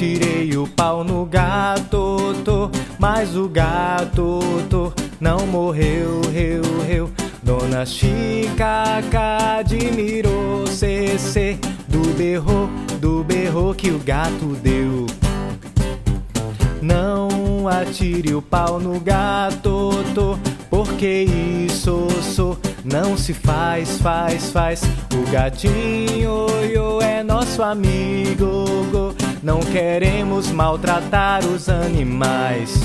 Atirei o pau no gato, tô, mas o gato tô, não morreu, reu, reu. Dona Chica admirou CC do berro, do berro que o gato deu. Não atire o pau no gato, tô, porque isso sou, não se faz, faz, faz. O gatinho yo, é nosso amigo, go. Não queremos maltratar os animais.